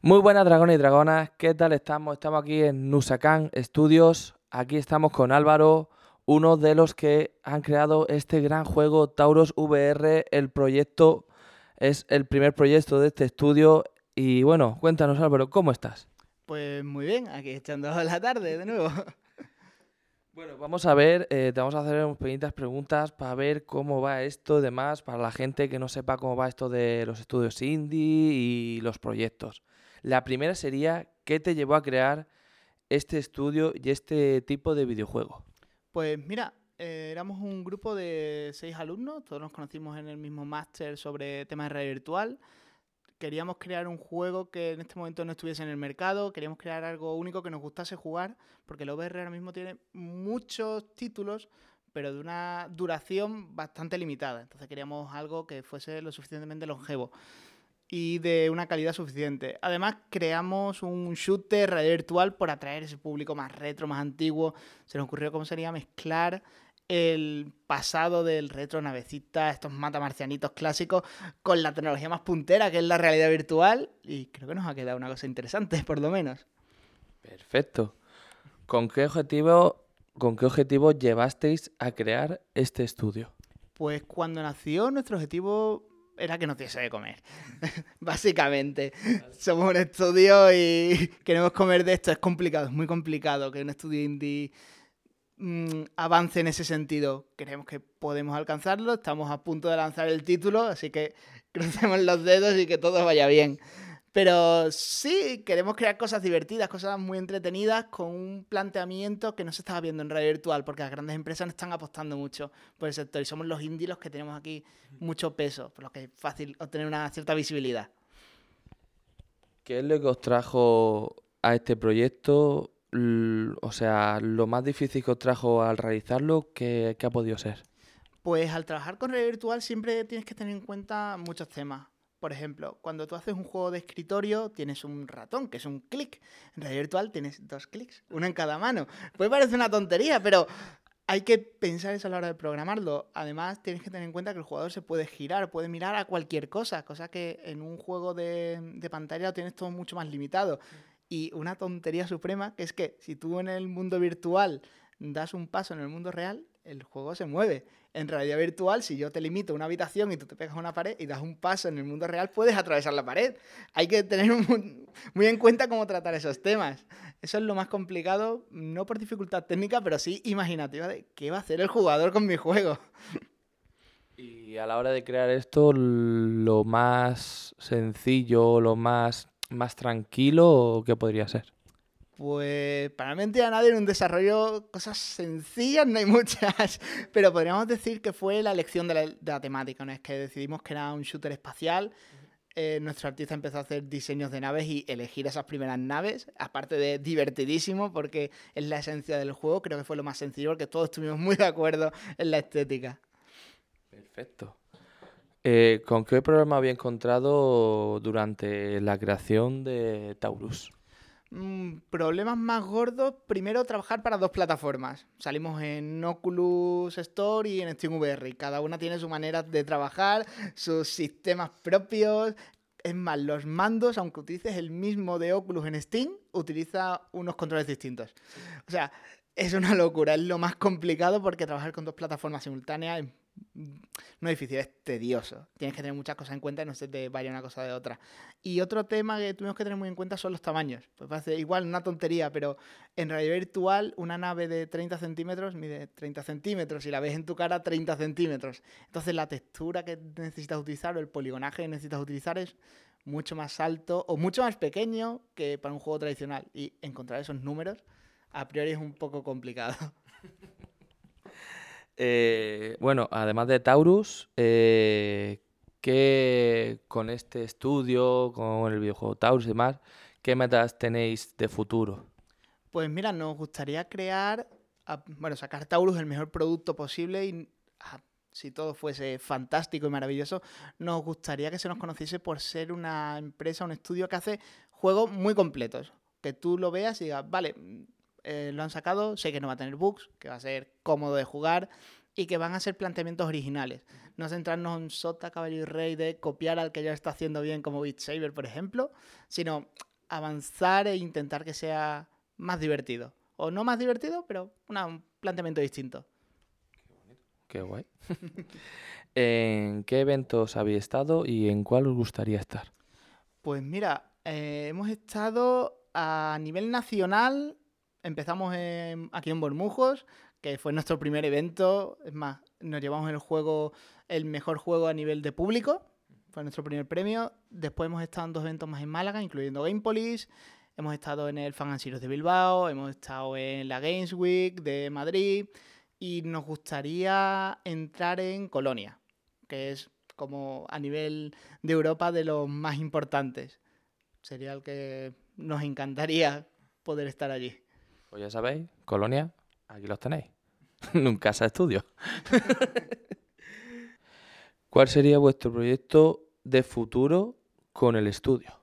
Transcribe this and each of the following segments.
Muy buenas dragones y dragonas, ¿qué tal estamos? Estamos aquí en Nusakan Studios, aquí estamos con Álvaro, uno de los que han creado este gran juego Tauros VR, el proyecto es el primer proyecto de este estudio y bueno, cuéntanos Álvaro, ¿cómo estás? Pues muy bien, aquí echando la tarde de nuevo. Bueno, vamos a ver, eh, te vamos a hacer unas pequeñitas preguntas para ver cómo va esto y demás, para la gente que no sepa cómo va esto de los estudios indie y los proyectos. La primera sería, ¿qué te llevó a crear este estudio y este tipo de videojuego? Pues mira, eh, éramos un grupo de seis alumnos, todos nos conocimos en el mismo máster sobre temas de realidad virtual. Queríamos crear un juego que en este momento no estuviese en el mercado, queríamos crear algo único que nos gustase jugar, porque el VR ahora mismo tiene muchos títulos, pero de una duración bastante limitada. Entonces queríamos algo que fuese lo suficientemente longevo y de una calidad suficiente. Además, creamos un shooter realidad virtual por atraer ese público más retro, más antiguo. Se nos ocurrió cómo sería mezclar el pasado del retro navecita, estos matamarcianitos clásicos, con la tecnología más puntera, que es la realidad virtual. Y creo que nos ha quedado una cosa interesante, por lo menos. Perfecto. ¿Con qué objetivo, con qué objetivo llevasteis a crear este estudio? Pues cuando nació, nuestro objetivo era que nos diese de comer. Básicamente. Somos un estudio y queremos comer de esto. Es complicado, es muy complicado que un estudio indie Mm, avance en ese sentido. Creemos que podemos alcanzarlo, estamos a punto de lanzar el título, así que crucemos los dedos y que todo vaya bien. Pero sí, queremos crear cosas divertidas, cosas muy entretenidas, con un planteamiento que no se estaba viendo en radio virtual, porque las grandes empresas no están apostando mucho por el sector y somos los indies los que tenemos aquí mucho peso, por lo que es fácil obtener una cierta visibilidad. ¿Qué es lo que os trajo a este proyecto? o sea, lo más difícil que os trajo al realizarlo, ¿qué, ha podido ser? Pues al trabajar con realidad virtual siempre tienes que tener en cuenta muchos temas. Por ejemplo, cuando tú haces un juego de escritorio, tienes un ratón, que es un clic. En realidad virtual tienes dos clics, uno en cada mano. Puede parecer una tontería, pero hay que pensar eso a la hora de programarlo. Además, tienes que tener en cuenta que el jugador se puede girar, puede mirar a cualquier cosa, cosa que en un juego de, de pantalla lo tienes todo mucho más limitado. Y una tontería suprema, que es que si tú en el mundo virtual das un paso en el mundo real, el juego se mueve. En realidad virtual, si yo te limito una habitación y tú te pegas a una pared y das un paso en el mundo real, puedes atravesar la pared. Hay que tener muy en cuenta cómo tratar esos temas. Eso es lo más complicado, no por dificultad técnica, pero sí imaginativa de qué va a hacer el jugador con mi juego. Y a la hora de crear esto, lo más sencillo, lo más más tranquilo qué podría ser? Pues para mí a nadie en un desarrollo cosas sencillas no hay muchas, pero podríamos decir que fue la elección de la, temática, ¿no? Es que decidimos que era un shooter espacial, eh, nuestro artista empezó a hacer diseños de naves y elegir esas primeras naves, aparte de divertidísimo porque es la esencia del juego, creo que fue lo más sencillo porque todos estuvimos muy de acuerdo en la estética. Perfecto. Eh, ¿Con qué problema había encontrado durante la creación de Taurus? Mm, problemas más gordos, primero trabajar para dos plataformas. Salimos en Oculus Store y en SteamVR. Cada una tiene su manera de trabajar, sus sistemas propios. Es más, los mandos, aunque utilices el mismo de Oculus en Steam, utiliza unos controles distintos. O sea, es una locura, es lo más complicado porque trabajar con dos plataformas simultáneas es no es difícil, es tedioso. Tienes que tener muchas cosas en cuenta y no se te vaya una cosa de otra. Y otro tema que tuvimos que tener muy en cuenta son los tamaños. Pues parece igual una tontería, pero en realidad virtual una nave de 30 centímetros mide 30 centímetros y la ves en tu cara 30 centímetros. Entonces la textura que necesitas utilizar o el poligonaje que necesitas utilizar es mucho más alto o mucho más pequeño que para un juego tradicional. Y encontrar esos números a priori es un poco complicado. Eh, bueno, además de Taurus, eh, ¿qué con este estudio, con el videojuego Taurus y demás, qué metas tenéis de futuro? Pues mira, nos gustaría crear, bueno, sacar Taurus el mejor producto posible y si todo fuese fantástico y maravilloso, nos gustaría que se nos conociese por ser una empresa, un estudio que hace juegos muy completos. Que tú lo veas y digas, vale, eh, lo han sacado, sé que no va a tener bugs, que va a ser cómodo de jugar y que van a ser planteamientos originales. No centrarnos en sota, caballo y rey de copiar al que ya está haciendo bien como Beat Saber, por ejemplo, sino avanzar e intentar que sea más divertido. O no más divertido, pero un planteamiento distinto. Qué guay. ¿En qué eventos habéis estado y en cuál os gustaría estar? Pues mira, eh, hemos estado a nivel nacional, empezamos aquí en Bormujos, que fue nuestro primer evento. Es más, nos llevamos el juego, el mejor juego a nivel de público. Fue nuestro primer premio. Después hemos estado en dos eventos más en Málaga, incluyendo Gamepolis. Hemos estado en el Fan de Bilbao, hemos estado en la Games Week de Madrid y nos gustaría entrar en Colonia, que es como a nivel de Europa de los más importantes. Sería el que nos encantaría poder estar allí. Pues ya sabéis, Colonia, aquí los tenéis. Nunca de estudio. ¿Cuál sería vuestro proyecto de futuro con el estudio?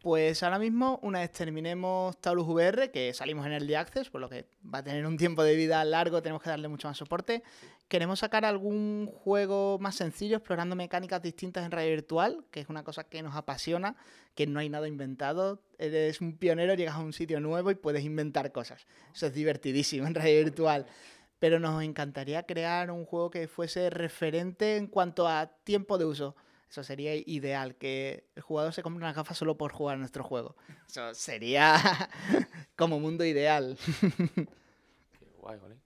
Pues ahora mismo, una vez terminemos Taurus VR, que salimos en el Access, por lo que va a tener un tiempo de vida largo, tenemos que darle mucho más soporte. Queremos sacar algún juego más sencillo, explorando mecánicas distintas en radio virtual, que es una cosa que nos apasiona, que no hay nada inventado. Eres un pionero, llegas a un sitio nuevo y puedes inventar cosas. Eso es divertidísimo en radio virtual. Pero nos encantaría crear un juego que fuese referente en cuanto a tiempo de uso eso sería ideal, que el jugador se compre una gafa solo por jugar a nuestro juego. Eso sería como mundo ideal. Qué guay, ¿vale?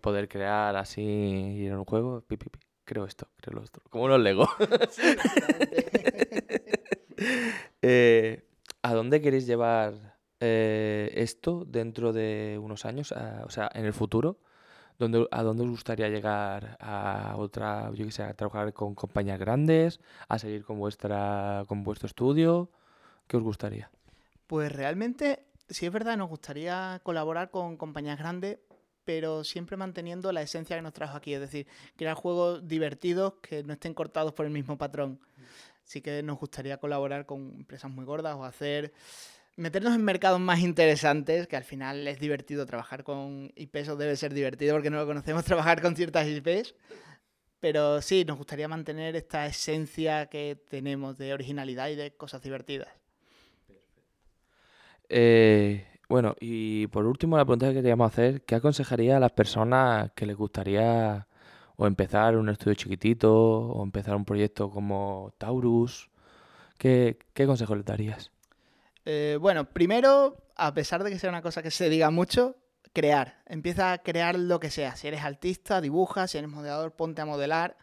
Poder crear así en un juego, creo esto, creo lo otro. Como unos Lego. Eh, ¿A dónde queréis llevar eh, esto dentro de unos años? o sea, en el futuro. ¿A dónde os gustaría llegar? ¿A otra, yo que sé, a trabajar con compañías grandes? ¿A seguir con, vuestra, con vuestro estudio? ¿Qué os gustaría? Pues realmente, sí es verdad, nos gustaría colaborar con compañías grandes, pero siempre manteniendo la esencia que nos trajo aquí, es decir, crear juegos divertidos que no estén cortados por el mismo patrón. Sí que nos gustaría colaborar con empresas muy gordas o hacer meternos en mercados más interesantes, que al final es divertido trabajar con IPs o debe ser divertido porque no lo conocemos, trabajar con ciertas IPs. Pero sí, nos gustaría mantener esta esencia que tenemos de originalidad y de cosas divertidas. Eh, bueno, y por último, la pregunta que queríamos hacer, ¿qué aconsejaría a las personas que les gustaría o empezar un estudio chiquitito o empezar un proyecto como Taurus? ¿Qué, qué consejo les darías? Eh, bueno, primero, a pesar de que sea una cosa que se diga mucho, crear. Empieza a crear lo que sea. Si eres artista, dibuja. Si eres modelador, ponte a modelar.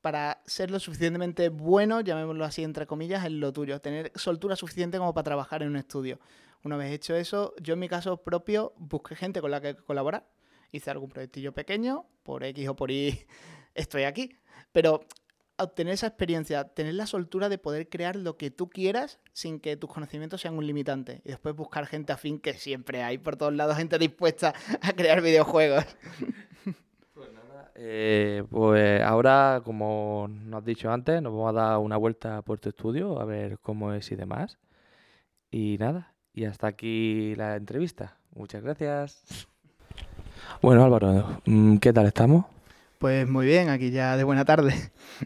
Para ser lo suficientemente bueno, llamémoslo así entre comillas, en lo tuyo. Tener soltura suficiente como para trabajar en un estudio. Una vez hecho eso, yo en mi caso propio busqué gente con la que colaborar. Hice algún proyectillo pequeño, por X o por Y estoy aquí. Pero obtener esa experiencia, tener la soltura de poder crear lo que tú quieras sin que tus conocimientos sean un limitante. Y después buscar gente afín, que siempre hay por todos lados gente dispuesta a crear videojuegos. Pues nada, eh, pues ahora, como nos has dicho antes, nos vamos a dar una vuelta por tu estudio a ver cómo es y demás. Y nada, y hasta aquí la entrevista. Muchas gracias. Bueno, Álvaro, mm, ¿qué tal estamos? Pues muy bien, aquí ya de buena tarde.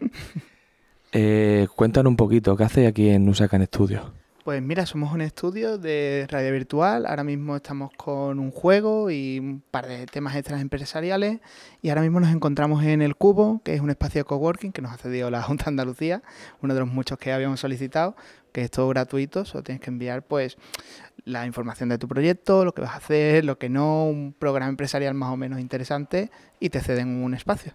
eh, cuéntanos un poquito, ¿qué haces aquí en Usacan Studio? Pues mira, somos un estudio de radio virtual. Ahora mismo estamos con un juego y un par de temas extras empresariales. Y ahora mismo nos encontramos en El Cubo, que es un espacio de coworking que nos ha cedido la Junta de Andalucía, uno de los muchos que habíamos solicitado, que es todo gratuito. Solo tienes que enviar pues la información de tu proyecto, lo que vas a hacer, lo que no, un programa empresarial más o menos interesante y te ceden un espacio.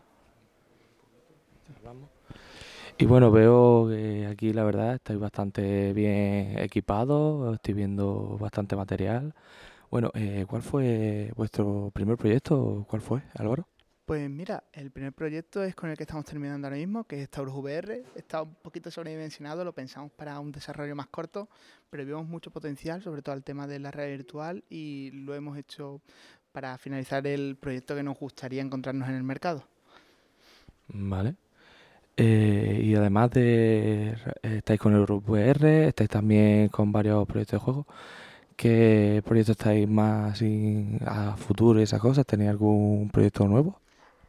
Y bueno, veo que aquí la verdad estáis bastante bien equipados, estoy viendo bastante material. Bueno, eh, ¿cuál fue vuestro primer proyecto? ¿Cuál fue, Álvaro? Pues mira, el primer proyecto es con el que estamos terminando ahora mismo, que es Taurus VR. Está un poquito sobredimensionado, lo pensamos para un desarrollo más corto, pero vemos mucho potencial, sobre todo al tema de la red virtual, y lo hemos hecho para finalizar el proyecto que nos gustaría encontrarnos en el mercado. Vale. Eh, y además de estáis con el VR, estáis también con varios proyectos de juego. ¿Qué proyectos estáis más a futuro y esas cosas? ¿Tenéis algún proyecto nuevo?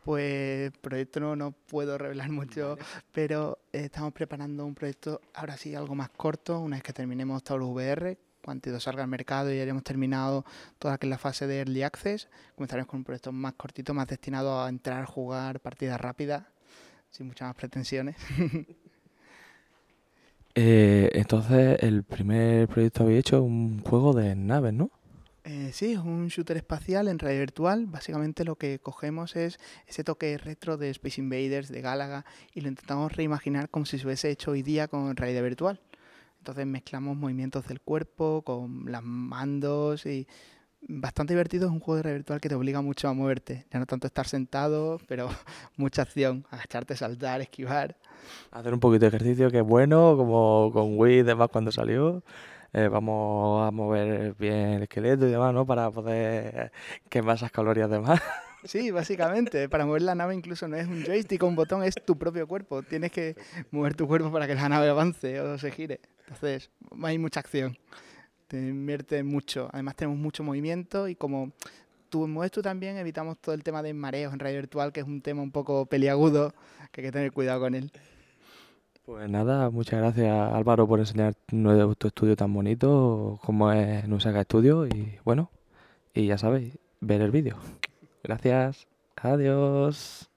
Pues proyecto no, no puedo revelar mucho, pero estamos preparando un proyecto ahora sí algo más corto, una vez que terminemos Taurus VR, cuando salga al mercado y hayamos terminado toda la fase de Early Access, comenzaremos con un proyecto más cortito, más destinado a entrar, jugar partidas rápidas, sin muchas más pretensiones. Eh, entonces, el primer proyecto había hecho un juego de naves, ¿no? Eh, sí, es un shooter espacial en realidad virtual. Básicamente lo que cogemos es ese toque retro de Space Invaders, de Galaga, y lo intentamos reimaginar como si se hubiese hecho hoy día con realidad virtual. Entonces mezclamos movimientos del cuerpo con las mandos y bastante divertido. Es un juego de realidad virtual que te obliga mucho a moverte. Ya no tanto estar sentado, pero mucha acción. Agacharte, saltar, esquivar. Hacer un poquito de ejercicio que es bueno, como con Wii y demás cuando salió. Eh, vamos a mover bien el esqueleto y demás, ¿no? Para poder quemar esas calorías de más. Sí, básicamente. Para mover la nave incluso no es un joystick o un botón, es tu propio cuerpo. Tienes que mover tu cuerpo para que la nave avance o se gire. Entonces, hay mucha acción. Te invierte mucho. Además tenemos mucho movimiento y como tú mueves tú también, evitamos todo el tema de mareos en radio virtual, que es un tema un poco peliagudo, que hay que tener cuidado con él. Pues nada, muchas gracias Álvaro por enseñar tu estudio tan bonito como es Nusaga Estudio y bueno, y ya sabéis, ver el vídeo. Gracias, adiós.